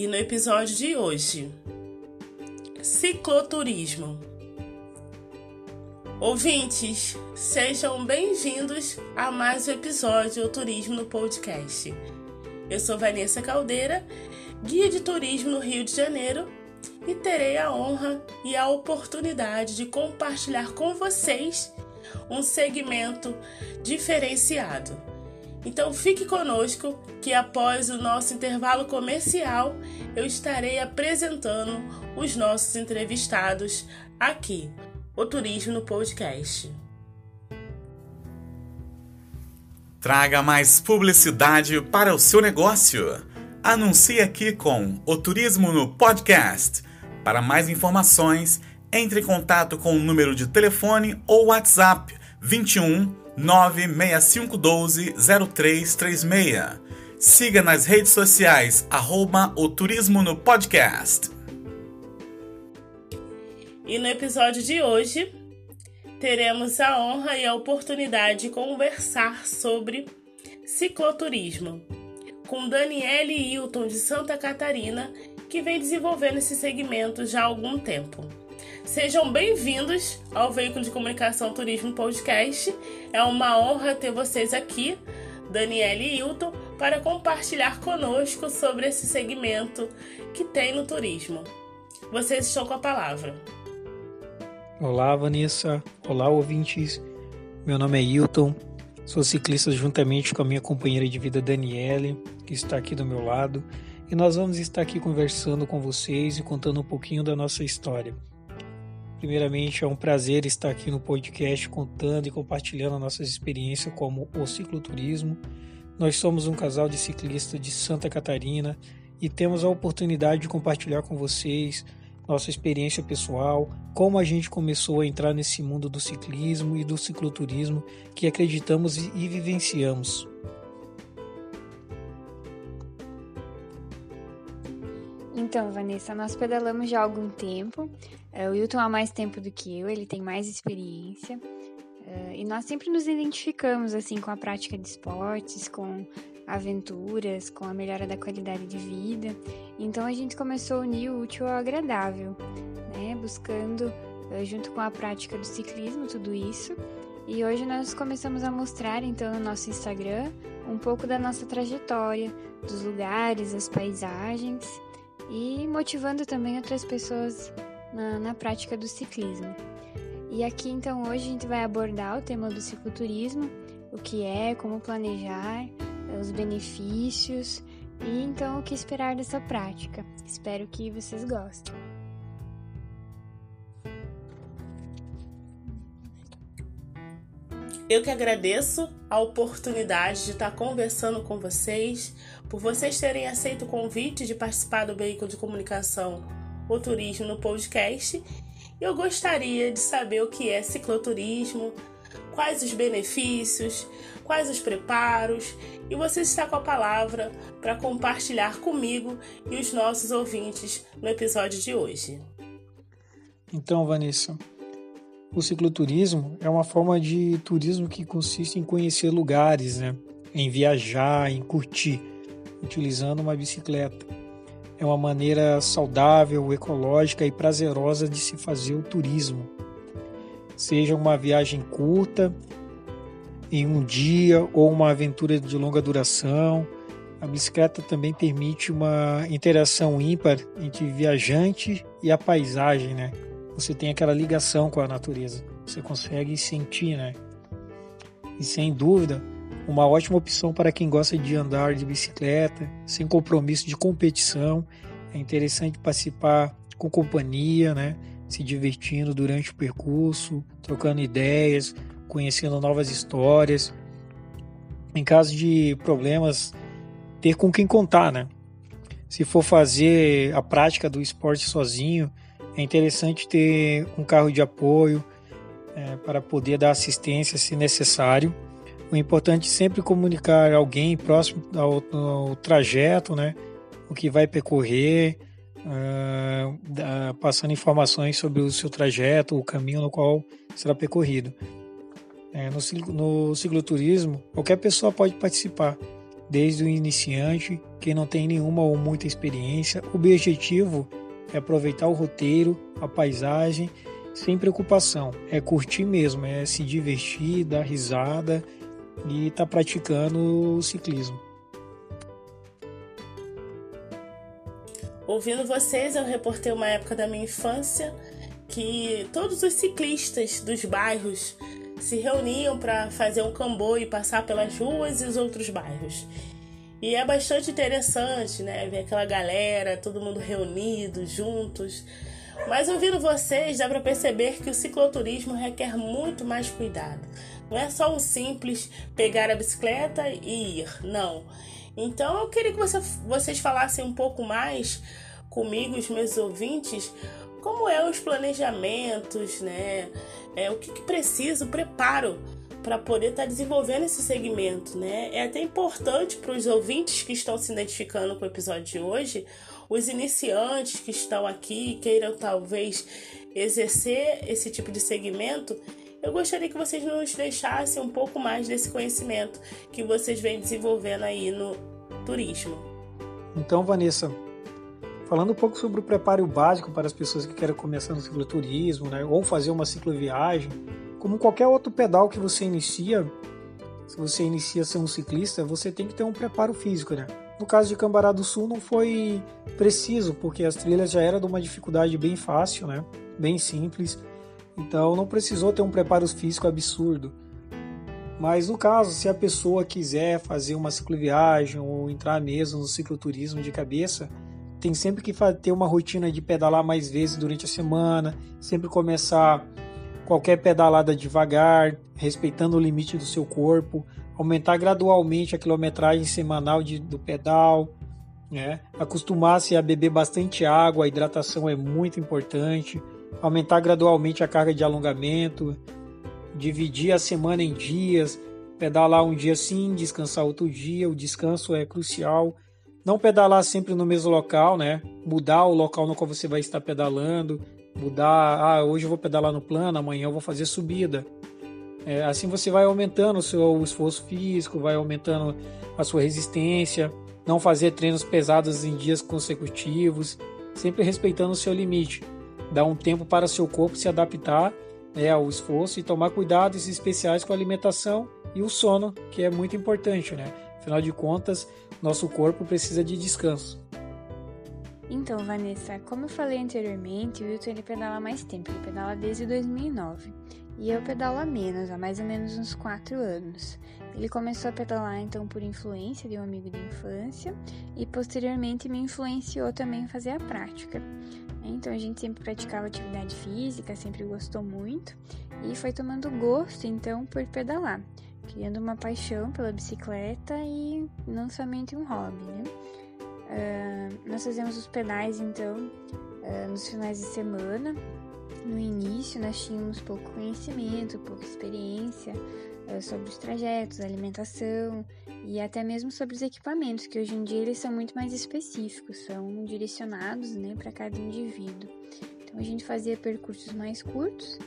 E no episódio de hoje, cicloturismo. Ouvintes, sejam bem-vindos a mais um episódio do Turismo no Podcast. Eu sou Vanessa Caldeira, guia de turismo no Rio de Janeiro, e terei a honra e a oportunidade de compartilhar com vocês um segmento diferenciado. Então fique conosco que após o nosso intervalo comercial eu estarei apresentando os nossos entrevistados aqui, o Turismo no Podcast. Traga mais publicidade para o seu negócio. Anuncie aqui com o Turismo no Podcast. Para mais informações, entre em contato com o número de telefone ou WhatsApp 21 96512 0336. Siga nas redes sociais, arroba o Turismo no Podcast. E no episódio de hoje, teremos a honra e a oportunidade de conversar sobre cicloturismo com Daniele Hilton de Santa Catarina, que vem desenvolvendo esse segmento já há algum tempo. Sejam bem-vindos ao Veículo de Comunicação Turismo Podcast. É uma honra ter vocês aqui, Daniele e Hilton, para compartilhar conosco sobre esse segmento que tem no turismo. Vocês estão com a palavra. Olá, Vanessa. Olá, ouvintes. Meu nome é Hilton. Sou ciclista juntamente com a minha companheira de vida Daniele, que está aqui do meu lado, e nós vamos estar aqui conversando com vocês e contando um pouquinho da nossa história. Primeiramente, é um prazer estar aqui no podcast contando e compartilhando a nossa experiência como o cicloturismo. Nós somos um casal de ciclistas de Santa Catarina e temos a oportunidade de compartilhar com vocês nossa experiência pessoal, como a gente começou a entrar nesse mundo do ciclismo e do cicloturismo que acreditamos e vivenciamos. Então, Vanessa, nós pedalamos já há algum tempo. É, o Wilton há mais tempo do que eu, ele tem mais experiência. É, e nós sempre nos identificamos assim com a prática de esportes, com aventuras, com a melhora da qualidade de vida. Então a gente começou a unir o útil ao agradável, né? Buscando, é, junto com a prática do ciclismo, tudo isso. E hoje nós começamos a mostrar então no nosso Instagram um pouco da nossa trajetória, dos lugares, as paisagens e motivando também outras pessoas na, na prática do ciclismo. E aqui então hoje a gente vai abordar o tema do cicloturismo, o que é, como planejar, os benefícios e então o que esperar dessa prática. Espero que vocês gostem. Eu que agradeço a oportunidade de estar conversando com vocês, por vocês terem aceito o convite de participar do veículo de comunicação O Turismo no podcast. Eu gostaria de saber o que é cicloturismo, quais os benefícios, quais os preparos, e você está com a palavra para compartilhar comigo e os nossos ouvintes no episódio de hoje. Então, Vanessa, o cicloturismo é uma forma de turismo que consiste em conhecer lugares, né? em viajar, em curtir, utilizando uma bicicleta. É uma maneira saudável, ecológica e prazerosa de se fazer o turismo. Seja uma viagem curta, em um dia, ou uma aventura de longa duração. A bicicleta também permite uma interação ímpar entre viajante e a paisagem, né? Você tem aquela ligação com a natureza. Você consegue sentir, né? E sem dúvida, uma ótima opção para quem gosta de andar de bicicleta, sem compromisso de competição. É interessante participar com companhia, né? Se divertindo durante o percurso, trocando ideias, conhecendo novas histórias. Em caso de problemas, ter com quem contar, né? Se for fazer a prática do esporte sozinho, é interessante ter um carro de apoio é, para poder dar assistência se necessário. O importante é sempre comunicar alguém próximo ao, ao trajeto, né? O que vai percorrer, uh, passando informações sobre o seu trajeto, o caminho no qual será percorrido. É, no, no cicloturismo, qualquer pessoa pode participar, desde o iniciante, quem não tem nenhuma ou muita experiência. O objetivo é aproveitar o roteiro, a paisagem, sem preocupação. É curtir mesmo, é se divertir, dar risada e estar tá praticando o ciclismo. Ouvindo vocês, eu reportei uma época da minha infância que todos os ciclistas dos bairros se reuniam para fazer um comboio e passar pelas ruas e os outros bairros. E é bastante interessante, né? Ver aquela galera, todo mundo reunido, juntos. Mas ouvindo vocês, dá para perceber que o cicloturismo requer muito mais cuidado. Não é só um simples pegar a bicicleta e ir, não. Então eu queria que você, vocês falassem um pouco mais comigo, os meus ouvintes, como é os planejamentos, né? É, o que, que preparo para poder estar tá desenvolvendo esse segmento, né? É até importante para os ouvintes que estão se identificando com o episódio de hoje, os iniciantes que estão aqui queiram talvez exercer esse tipo de segmento, eu gostaria que vocês nos deixassem um pouco mais desse conhecimento que vocês vêm desenvolvendo aí no turismo. Então, Vanessa, falando um pouco sobre o preparo básico para as pessoas que querem começar no cicloturismo, né, ou fazer uma cicloviagem, como qualquer outro pedal que você inicia, se você inicia ser um ciclista, você tem que ter um preparo físico, né? No caso de Cambará do Sul não foi preciso, porque as trilhas já eram de uma dificuldade bem fácil, né? Bem simples. Então não precisou ter um preparo físico absurdo. Mas no caso, se a pessoa quiser fazer uma cicloviagem ou entrar mesmo no cicloturismo de cabeça, tem sempre que ter uma rotina de pedalar mais vezes durante a semana, sempre começar qualquer pedalada devagar, respeitando o limite do seu corpo, aumentar gradualmente a quilometragem semanal de, do pedal, né? acostumar-se a beber bastante água, a hidratação é muito importante, aumentar gradualmente a carga de alongamento, dividir a semana em dias, pedalar um dia sim, descansar outro dia, o descanso é crucial não pedalar sempre no mesmo local, né? Mudar o local no qual você vai estar pedalando, mudar, ah, hoje eu vou pedalar no plano, amanhã eu vou fazer subida. É, assim você vai aumentando o seu esforço físico, vai aumentando a sua resistência, não fazer treinos pesados em dias consecutivos, sempre respeitando o seu limite. Dá um tempo para seu corpo se adaptar né, ao esforço e tomar cuidados especiais com a alimentação e o sono, que é muito importante, né? Afinal de contas, nosso corpo precisa de descanso. Então, Vanessa, como eu falei anteriormente, o Wilton ele pedala mais tempo, ele pedala desde 2009. E eu pedalo há menos, há mais ou menos uns 4 anos. Ele começou a pedalar então por influência de um amigo de infância e posteriormente me influenciou também a fazer a prática. Então a gente sempre praticava atividade física, sempre gostou muito e foi tomando gosto então por pedalar criando uma paixão pela bicicleta e não somente um hobby, né? Uh, nós fazemos os pedais então uh, nos finais de semana. No início nós tínhamos pouco conhecimento, pouca experiência uh, sobre os trajetos, alimentação e até mesmo sobre os equipamentos, que hoje em dia eles são muito mais específicos, são direcionados né, para cada indivíduo. Então a gente fazia percursos mais curtos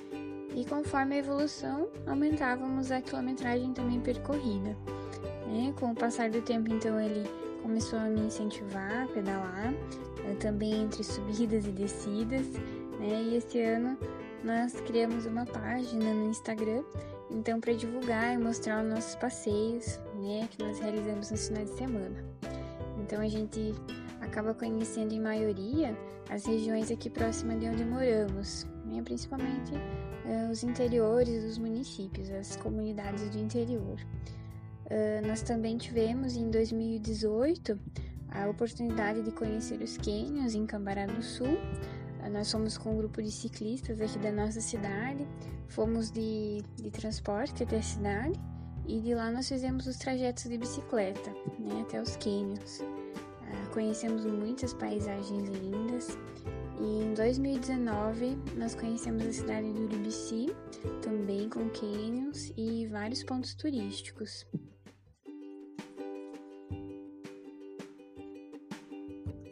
e conforme a evolução, aumentávamos a quilometragem também percorrida. Né? Com o passar do tempo, então, ele começou a me incentivar a pedalar, né? também entre subidas e descidas. Né? E esse ano nós criamos uma página no Instagram, então, para divulgar e mostrar os nossos passeios né? que nós realizamos nos finais de semana. Então, a gente acaba conhecendo em maioria as regiões aqui próximas de onde moramos, né? principalmente uh, os interiores dos municípios, as comunidades do interior. Uh, nós também tivemos em 2018 a oportunidade de conhecer os cânions em Cambará do Sul. Uh, nós fomos com um grupo de ciclistas aqui da nossa cidade, fomos de, de transporte até a cidade e de lá nós fizemos os trajetos de bicicleta né, até os cânions. conhecemos muitas paisagens lindas e em 2019 nós conhecemos a cidade do Urubici, também com canyons e vários pontos turísticos.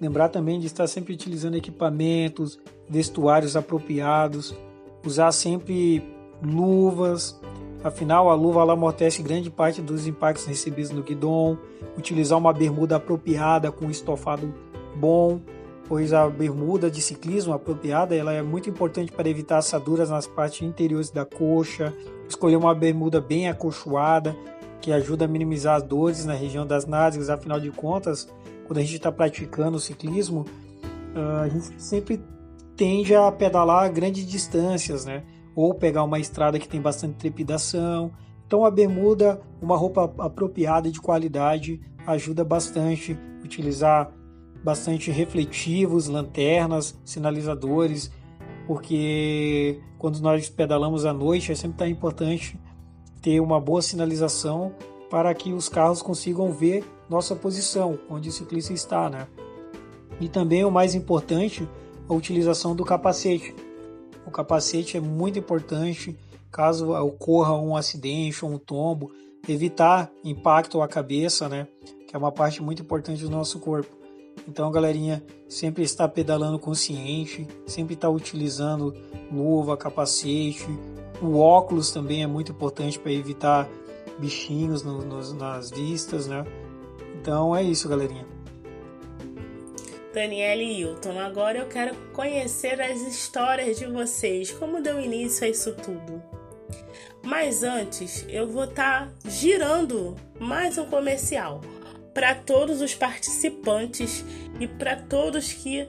Lembrar também de estar sempre utilizando equipamentos, vestuários apropriados, usar sempre luvas, Afinal, a luva ela amortece grande parte dos impactos recebidos no guidão. Utilizar uma bermuda apropriada com estofado bom, pois a bermuda de ciclismo apropriada ela é muito importante para evitar assaduras nas partes interiores da coxa. Escolher uma bermuda bem acolchoada, que ajuda a minimizar as dores na região das nádegas. Afinal de contas, quando a gente está praticando ciclismo, ah, a gente sempre tende a pedalar grandes distâncias, né? Ou pegar uma estrada que tem bastante trepidação. Então a bermuda, uma roupa apropriada de qualidade, ajuda bastante. Utilizar bastante refletivos, lanternas, sinalizadores, porque quando nós pedalamos à noite é sempre tá importante ter uma boa sinalização para que os carros consigam ver nossa posição, onde o ciclista está, né? E também o mais importante, a utilização do capacete. O capacete é muito importante caso ocorra um acidente ou um tombo, evitar impacto à cabeça, né? Que é uma parte muito importante do nosso corpo. Então, galerinha, sempre está pedalando consciente, sempre está utilizando luva, capacete, o óculos também é muito importante para evitar bichinhos no, no, nas vistas, né? Então é isso, galerinha. Daniela e Hilton, agora eu quero conhecer as histórias de vocês, como deu início a isso tudo. Mas antes, eu vou estar tá girando mais um comercial para todos os participantes e para todos que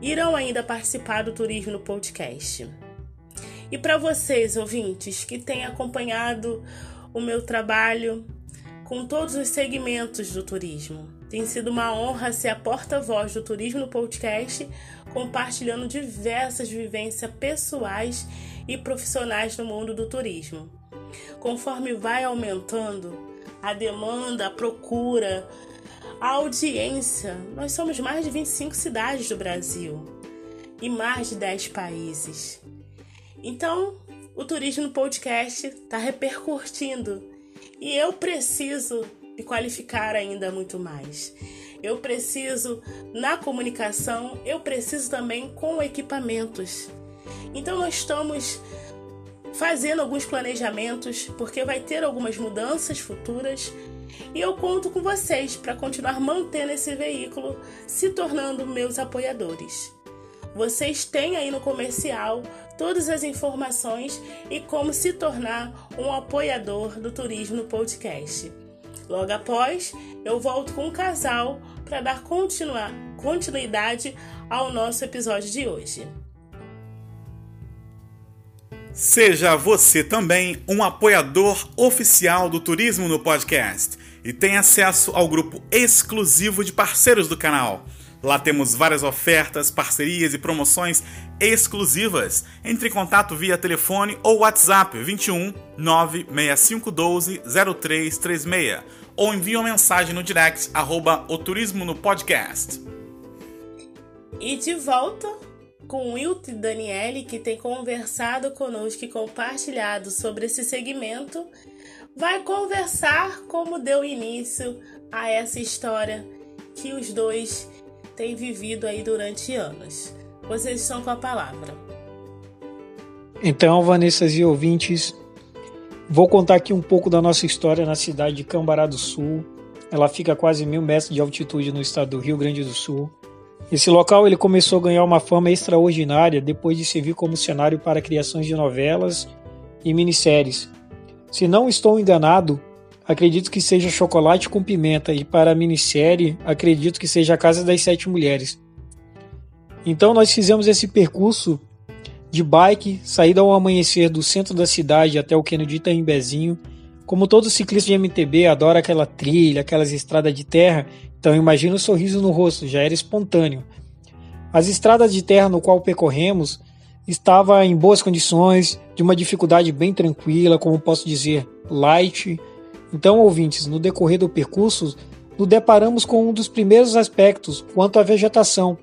irão ainda participar do Turismo no Podcast. E para vocês, ouvintes, que têm acompanhado o meu trabalho com todos os segmentos do turismo. Tem sido uma honra ser a porta-voz do Turismo no Podcast, compartilhando diversas vivências pessoais e profissionais no mundo do turismo. Conforme vai aumentando a demanda, a procura, a audiência, nós somos mais de 25 cidades do Brasil e mais de 10 países. Então, o Turismo Podcast está repercutindo e eu preciso me qualificar ainda muito mais. Eu preciso na comunicação, eu preciso também com equipamentos. Então, nós estamos fazendo alguns planejamentos, porque vai ter algumas mudanças futuras. E eu conto com vocês para continuar mantendo esse veículo, se tornando meus apoiadores. Vocês têm aí no comercial todas as informações e como se tornar um apoiador do Turismo no Podcast. Logo após, eu volto com um casal para dar continuidade ao nosso episódio de hoje. Seja você também um apoiador oficial do Turismo no Podcast e tenha acesso ao grupo exclusivo de parceiros do canal Lá temos várias ofertas, parcerias e promoções exclusivas. Entre em contato via telefone ou WhatsApp 21 96512 0336 ou envie uma mensagem no direct arroba o turismo no podcast. E de volta com Wilt e Daniele, que tem conversado conosco e compartilhado sobre esse segmento, vai conversar como deu início a essa história que os dois tem vivido aí durante anos. Vocês estão com a palavra. Então, Vanessa e ouvintes, vou contar aqui um pouco da nossa história na cidade de Cambará do Sul. Ela fica a quase mil metros de altitude no estado do Rio Grande do Sul. Esse local ele começou a ganhar uma fama extraordinária depois de servir como cenário para criações de novelas e minisséries. Se não estou enganado, acredito que seja Chocolate com Pimenta e para a minissérie, acredito que seja A Casa das Sete Mulheres. Então nós fizemos esse percurso de bike, saída ao amanhecer do centro da cidade até o Kennedy Itaimbezinho. Como todo ciclista de MTB adora aquela trilha, aquelas estradas de terra, então imagina o sorriso no rosto, já era espontâneo. As estradas de terra no qual percorremos estava em boas condições, de uma dificuldade bem tranquila, como posso dizer, light, então, ouvintes, no decorrer do percurso, nos deparamos com um dos primeiros aspectos quanto à vegetação.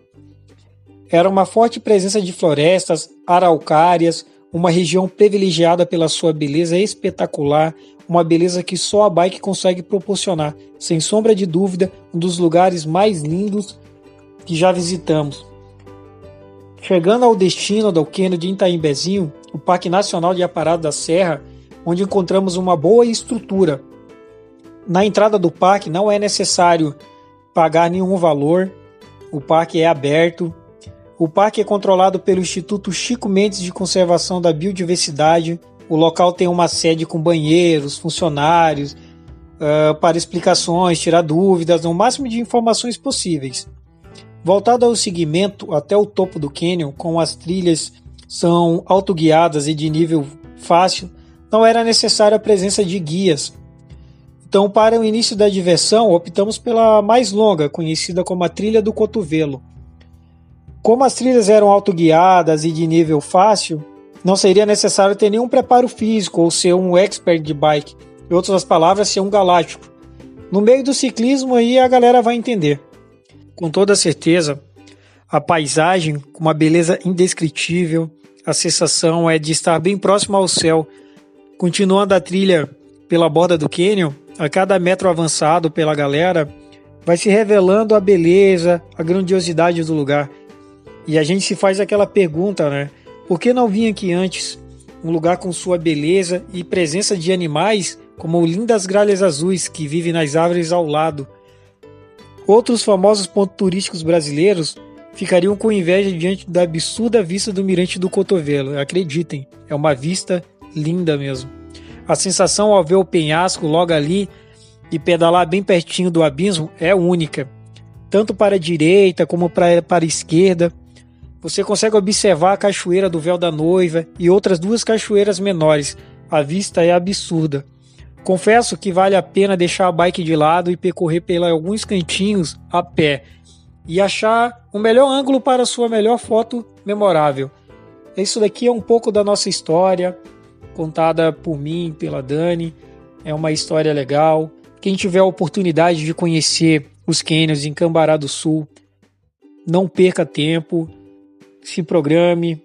Era uma forte presença de florestas, araucárias, uma região privilegiada pela sua beleza espetacular, uma beleza que só a bike consegue proporcionar, sem sombra de dúvida, um dos lugares mais lindos que já visitamos. Chegando ao destino do Kennedy de Itaimbezinho, o Parque Nacional de Aparado da Serra, onde encontramos uma boa estrutura. Na entrada do parque não é necessário pagar nenhum valor, o parque é aberto. O parque é controlado pelo Instituto Chico Mendes de Conservação da Biodiversidade. O local tem uma sede com banheiros, funcionários, uh, para explicações, tirar dúvidas, o máximo de informações possíveis. Voltado ao seguimento até o topo do cânion, com as trilhas são autoguiadas e de nível fácil, não era necessária a presença de guias. Então, para o início da diversão, optamos pela mais longa, conhecida como a Trilha do Cotovelo. Como as trilhas eram autoguiadas e de nível fácil, não seria necessário ter nenhum preparo físico ou ser um expert de bike. Em outras palavras, ser um galáctico. No meio do ciclismo aí a galera vai entender. Com toda certeza, a paisagem com uma beleza indescritível, a sensação é de estar bem próximo ao céu. Continuando a trilha pela borda do cânion, a cada metro avançado pela galera, vai se revelando a beleza, a grandiosidade do lugar. E a gente se faz aquela pergunta, né? Por que não vim aqui antes? Um lugar com sua beleza e presença de animais como lindas gralhas azuis que vivem nas árvores ao lado. Outros famosos pontos turísticos brasileiros ficariam com inveja diante da absurda vista do Mirante do Cotovelo. Acreditem, é uma vista linda mesmo. A sensação ao ver o penhasco logo ali e pedalar bem pertinho do abismo é única, tanto para a direita como para, a esquerda. Você consegue observar a cachoeira do Véu da Noiva e outras duas cachoeiras menores. A vista é absurda. Confesso que vale a pena deixar a bike de lado e percorrer pelos alguns cantinhos a pé e achar o melhor ângulo para sua melhor foto memorável. Isso daqui é um pouco da nossa história, contada por mim, pela Dani. É uma história legal. Quem tiver a oportunidade de conhecer os cânions em Cambará do Sul, não perca tempo, se programe,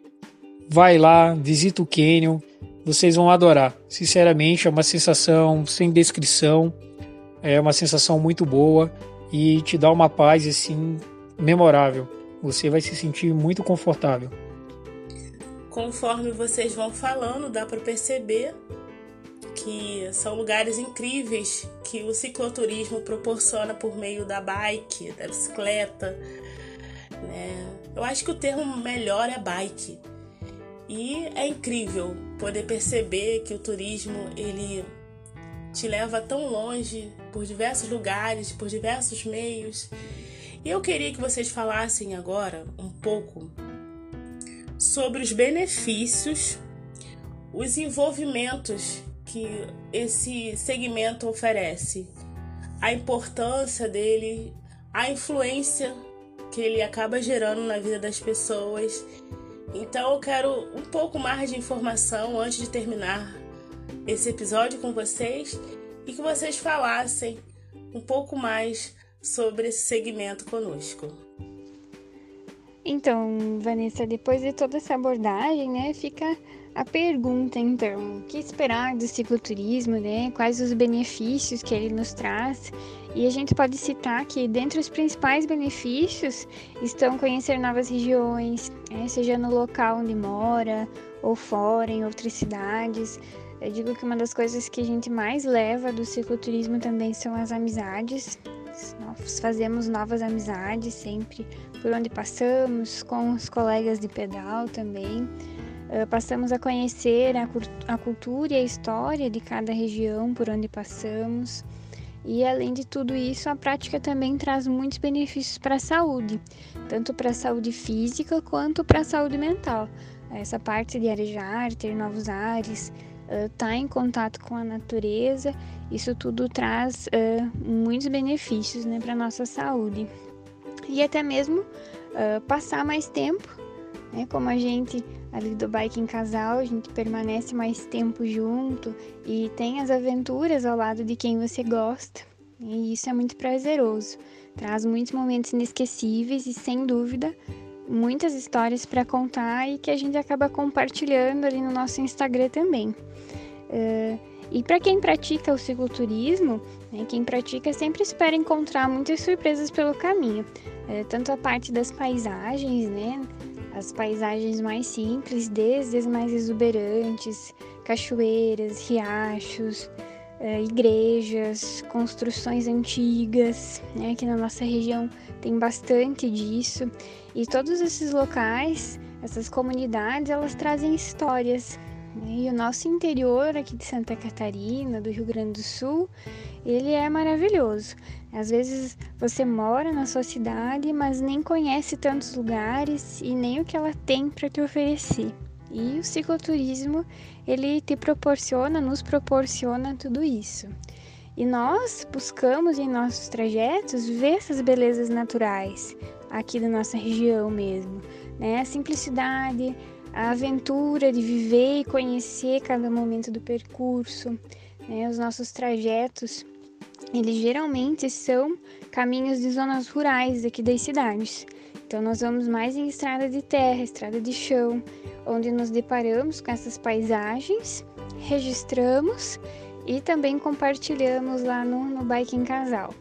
vai lá, visita o cânion, vocês vão adorar. Sinceramente, é uma sensação sem descrição, é uma sensação muito boa e te dá uma paz assim memorável. Você vai se sentir muito confortável. Conforme vocês vão falando, dá para perceber que são lugares incríveis que o cicloturismo proporciona por meio da bike, da bicicleta. Né? Eu acho que o termo melhor é bike. E é incrível poder perceber que o turismo ele te leva tão longe por diversos lugares, por diversos meios e eu queria que vocês falassem agora um pouco sobre os benefícios, os envolvimentos que esse segmento oferece, a importância dele, a influência que ele acaba gerando na vida das pessoas. Então eu quero um pouco mais de informação antes de terminar esse episódio com vocês e que vocês falassem um pouco mais sobre esse segmento conosco. Então, Vanessa, depois de toda essa abordagem, né, fica a pergunta, então, o que esperar do cicloturismo, né? Quais os benefícios que ele nos traz? E a gente pode citar que dentre os principais benefícios estão conhecer novas regiões, né, seja no local onde mora ou fora, em outras cidades. Eu digo que uma das coisas que a gente mais leva do cicloturismo também são as amizades, nós fazemos novas amizades sempre por onde passamos, com os colegas de pedal também. Uh, passamos a conhecer a, a cultura e a história de cada região por onde passamos. E além de tudo isso, a prática também traz muitos benefícios para a saúde, tanto para a saúde física quanto para a saúde mental. Essa parte de arejar, ter novos ares, estar tá em contato com a natureza, isso tudo traz uh, muitos benefícios né, para a nossa saúde. E até mesmo uh, passar mais tempo, né, como a gente ali do bike em casal, a gente permanece mais tempo junto e tem as aventuras ao lado de quem você gosta. E isso é muito prazeroso. Traz muitos momentos inesquecíveis e, sem dúvida, muitas histórias para contar e que a gente acaba compartilhando ali no nosso Instagram também. Uh, e para quem pratica o cicloturismo, né, quem pratica sempre espera encontrar muitas surpresas pelo caminho. É, tanto a parte das paisagens, né, as paisagens mais simples, desde as mais exuberantes, cachoeiras, riachos, uh, igrejas, construções antigas, né? Aqui na nossa região tem bastante disso. E todos esses locais, essas comunidades, elas trazem histórias. E o nosso interior aqui de Santa Catarina, do Rio Grande do Sul, ele é maravilhoso. Às vezes você mora na sua cidade, mas nem conhece tantos lugares e nem o que ela tem para te oferecer. E o cicloturismo, ele te proporciona, nos proporciona tudo isso. E nós buscamos em nossos trajetos ver essas belezas naturais aqui da nossa região mesmo, né? A simplicidade, a aventura de viver e conhecer cada momento do percurso, né? Os nossos trajetos, eles geralmente são caminhos de zonas rurais aqui das cidades. Então nós vamos mais em estrada de terra, estrada de chão, onde nos deparamos com essas paisagens, registramos e também compartilhamos lá no, no Bike em Casal.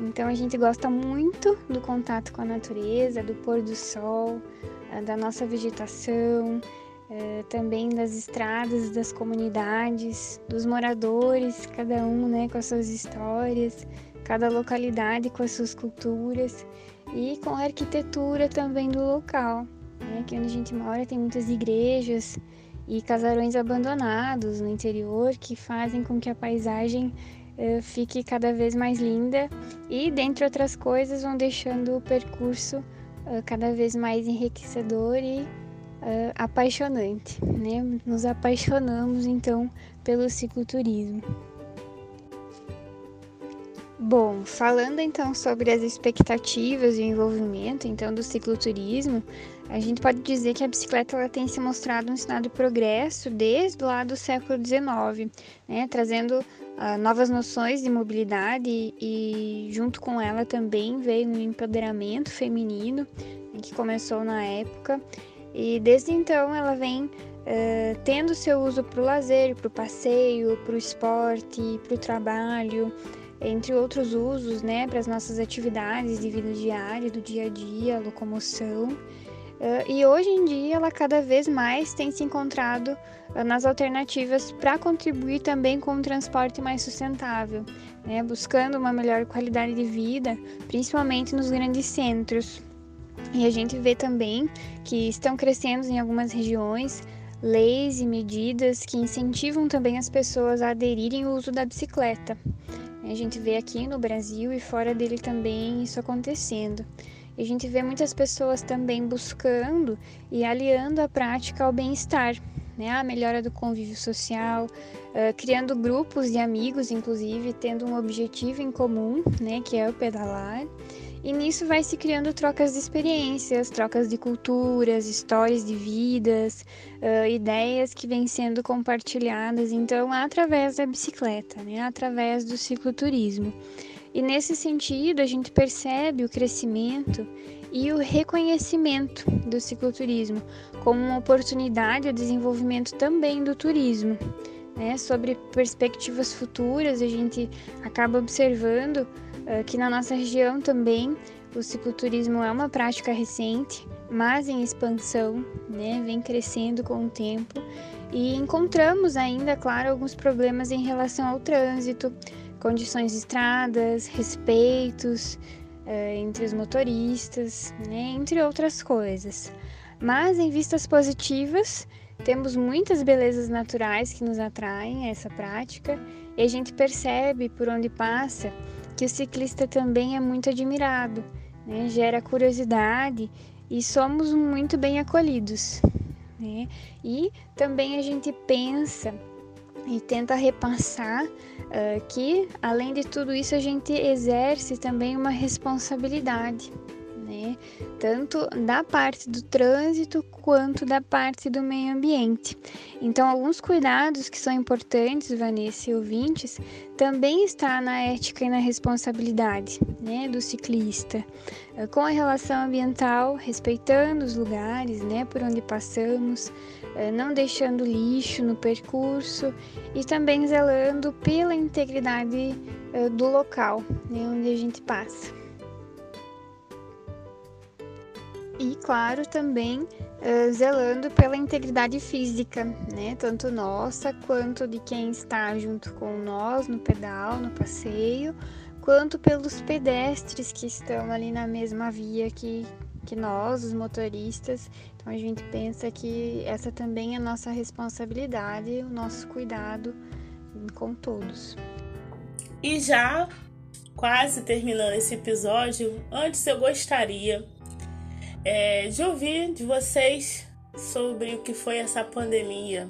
Então a gente gosta muito do contato com a natureza, do pôr do sol, da nossa vegetação, eh, também das estradas, das comunidades, dos moradores, cada um né, com as suas histórias, cada localidade com as suas culturas e com a arquitetura também do local. Né? Aqui onde a gente mora tem muitas igrejas, e casarões abandonados no interior que fazem com que a paisagem uh, fique cada vez mais linda e, dentre outras coisas, vão deixando o percurso uh, cada vez mais enriquecedor e uh, apaixonante. Né? Nos apaixonamos então pelo cicloturismo. Bom, falando então sobre as expectativas e o envolvimento então do cicloturismo, a gente pode dizer que a bicicleta ela tem se mostrado um sinal de progresso desde lá do século XIX, né, trazendo uh, novas noções de mobilidade e, e, junto com ela também veio um empoderamento feminino que começou na época e desde então ela vem uh, tendo seu uso para o lazer, para o passeio, para o esporte, para o trabalho entre outros usos, né, para as nossas atividades de vida diária, do dia a dia, locomoção. Uh, e hoje em dia ela cada vez mais tem se encontrado uh, nas alternativas para contribuir também com um transporte mais sustentável, né, buscando uma melhor qualidade de vida, principalmente nos grandes centros. E a gente vê também que estão crescendo em algumas regiões leis e medidas que incentivam também as pessoas a aderirem ao uso da bicicleta. A gente vê aqui no Brasil e fora dele também isso acontecendo. E a gente vê muitas pessoas também buscando e aliando a prática ao bem-estar, né? A melhora do convívio social, uh, criando grupos de amigos, inclusive, tendo um objetivo em comum, né? Que é o pedalar. E nisso vai se criando trocas de experiências, trocas de culturas, histórias de vidas, uh, ideias que vêm sendo compartilhadas, então, através da bicicleta, né? através do cicloturismo. E nesse sentido, a gente percebe o crescimento e o reconhecimento do cicloturismo como uma oportunidade de desenvolvimento também do turismo. Né? Sobre perspectivas futuras, a gente acaba observando Aqui na nossa região também o cicloturismo é uma prática recente, mas em expansão, né? vem crescendo com o tempo e encontramos ainda, claro, alguns problemas em relação ao trânsito, condições de estradas, respeitos uh, entre os motoristas, né? entre outras coisas. Mas em vistas positivas, temos muitas belezas naturais que nos atraem a essa prática e a gente percebe por onde passa que o ciclista também é muito admirado, né? gera curiosidade e somos muito bem acolhidos. Né? E também a gente pensa e tenta repassar uh, que, além de tudo isso, a gente exerce também uma responsabilidade né? Tanto da parte do trânsito quanto da parte do meio ambiente. Então, alguns cuidados que são importantes, Vanessa e ouvintes, também está na ética e na responsabilidade né, do ciclista, eh, com a relação ambiental, respeitando os lugares né, por onde passamos, não deixando lixo no percurso e também zelando pela integridade eh, do local né, onde a gente passa. E, claro, também uh, zelando pela integridade física, né? Tanto nossa quanto de quem está junto com nós no pedal, no passeio, quanto pelos pedestres que estão ali na mesma via que, que nós, os motoristas. Então a gente pensa que essa também é a nossa responsabilidade, o nosso cuidado com todos. E já quase terminando esse episódio, antes eu gostaria é, de ouvir de vocês sobre o que foi essa pandemia.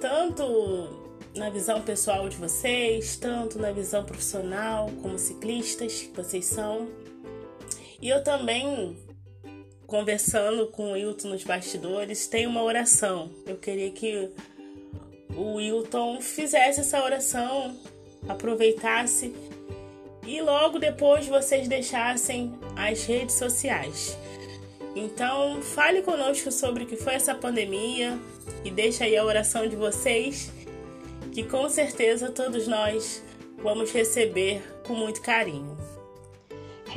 Tanto na visão pessoal de vocês, tanto na visão profissional, como ciclistas que vocês são. E eu também, conversando com o Wilton nos bastidores, tenho uma oração. Eu queria que o Wilton fizesse essa oração, aproveitasse e logo depois vocês deixassem as redes sociais. Então, fale conosco sobre o que foi essa pandemia e deixa aí a oração de vocês, que com certeza todos nós vamos receber com muito carinho.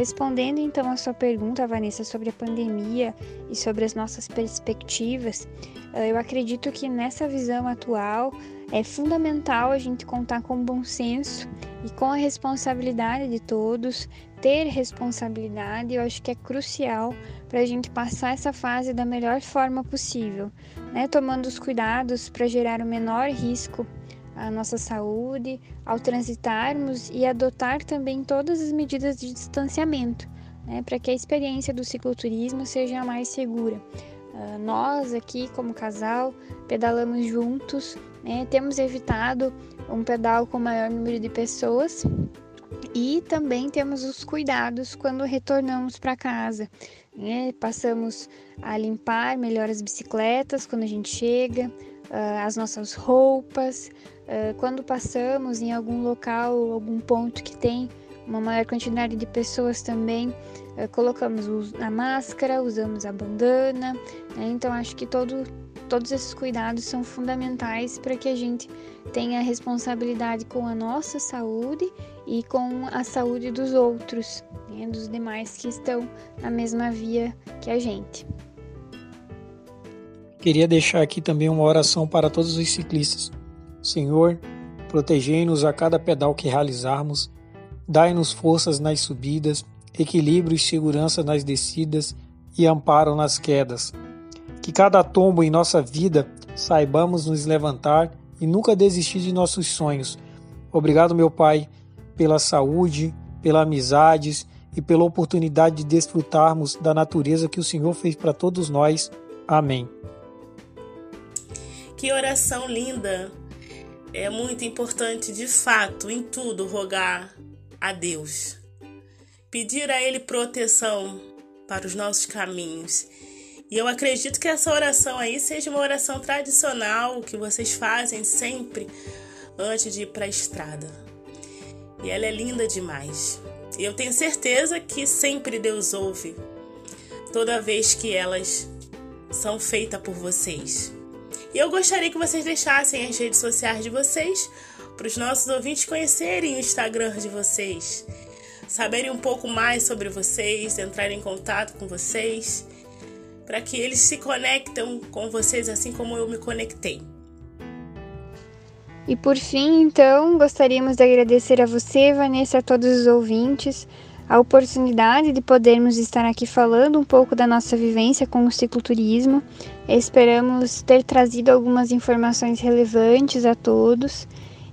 Respondendo então a sua pergunta, Vanessa, sobre a pandemia e sobre as nossas perspectivas, eh, eu acredito que nessa visão atual é fundamental a gente contar com bom senso e com a responsabilidade de todos, ter responsabilidade, eu acho que é crucial para a gente passar essa fase da melhor forma possível, né? tomando os cuidados para gerar o menor risco à nossa saúde, ao transitarmos e adotar também todas as medidas de distanciamento, né? para que a experiência do cicloturismo seja mais segura. Uh, nós aqui, como casal, pedalamos juntos, né? temos evitado um pedal com maior número de pessoas e também temos os cuidados quando retornamos para casa. Né? Passamos a limpar melhor as bicicletas quando a gente chega, uh, as nossas roupas. Uh, quando passamos em algum local, algum ponto que tem uma maior quantidade de pessoas também, eh, colocamos a máscara, usamos a bandana, né? então acho que todo, todos esses cuidados são fundamentais para que a gente tenha responsabilidade com a nossa saúde e com a saúde dos outros, né? dos demais que estão na mesma via que a gente. Queria deixar aqui também uma oração para todos os ciclistas. Senhor, protegei-nos a cada pedal que realizarmos, dai-nos forças nas subidas, equilíbrio e segurança nas descidas e amparo nas quedas. Que cada tombo em nossa vida saibamos nos levantar e nunca desistir de nossos sonhos. Obrigado, meu Pai, pela saúde, pela amizades e pela oportunidade de desfrutarmos da natureza que o Senhor fez para todos nós. Amém. Que oração linda! É muito importante, de fato, em tudo, rogar a Deus pedir a Ele proteção para os nossos caminhos. E eu acredito que essa oração aí seja uma oração tradicional que vocês fazem sempre antes de ir para a estrada. E ela é linda demais. E eu tenho certeza que sempre Deus ouve toda vez que elas são feitas por vocês. E eu gostaria que vocês deixassem as redes sociais de vocês para os nossos ouvintes conhecerem o Instagram de vocês saberem um pouco mais sobre vocês, entrarem em contato com vocês, para que eles se conectem com vocês assim como eu me conectei. E por fim, então, gostaríamos de agradecer a você, Vanessa, a todos os ouvintes, a oportunidade de podermos estar aqui falando um pouco da nossa vivência com o cicloturismo. Esperamos ter trazido algumas informações relevantes a todos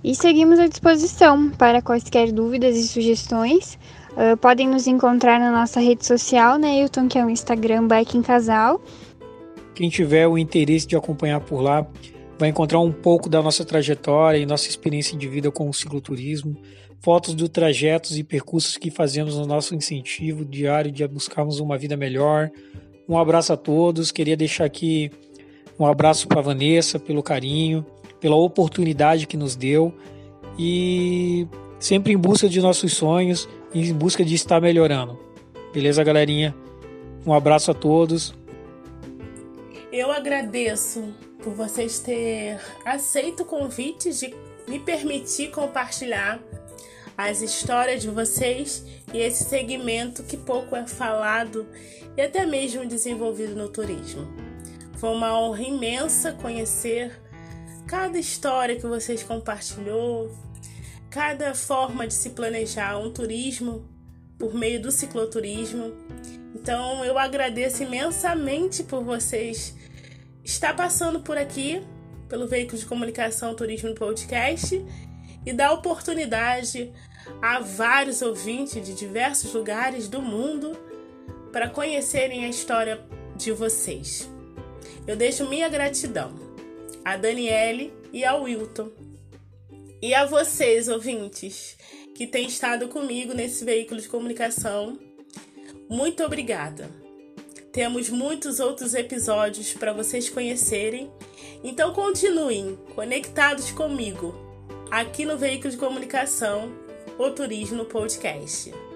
e seguimos à disposição para quaisquer dúvidas e sugestões. Uh, podem nos encontrar na nossa rede social, né, Hilton, que é o Instagram Bike em Casal. Quem tiver o interesse de acompanhar por lá vai encontrar um pouco da nossa trajetória e nossa experiência de vida com o cicloturismo, fotos dos trajetos e percursos que fazemos no nosso incentivo diário de buscarmos uma vida melhor. Um abraço a todos. Queria deixar aqui um abraço para Vanessa pelo carinho, pela oportunidade que nos deu e sempre em busca de nossos sonhos em busca de estar melhorando. Beleza, galerinha? Um abraço a todos. Eu agradeço por vocês ter aceito o convite de me permitir compartilhar as histórias de vocês e esse segmento que pouco é falado e até mesmo desenvolvido no turismo. Foi uma honra imensa conhecer cada história que vocês compartilhou, cada forma de se planejar um turismo por meio do cicloturismo. Então eu agradeço imensamente por vocês estar passando por aqui, pelo veículo de comunicação Turismo Podcast, e dar oportunidade a vários ouvintes de diversos lugares do mundo para conhecerem a história de vocês. Eu deixo minha gratidão a Daniele e ao Wilton. E a vocês, ouvintes, que têm estado comigo nesse veículo de comunicação. Muito obrigada. Temos muitos outros episódios para vocês conhecerem, então continuem conectados comigo aqui no veículo de comunicação O Turismo Podcast.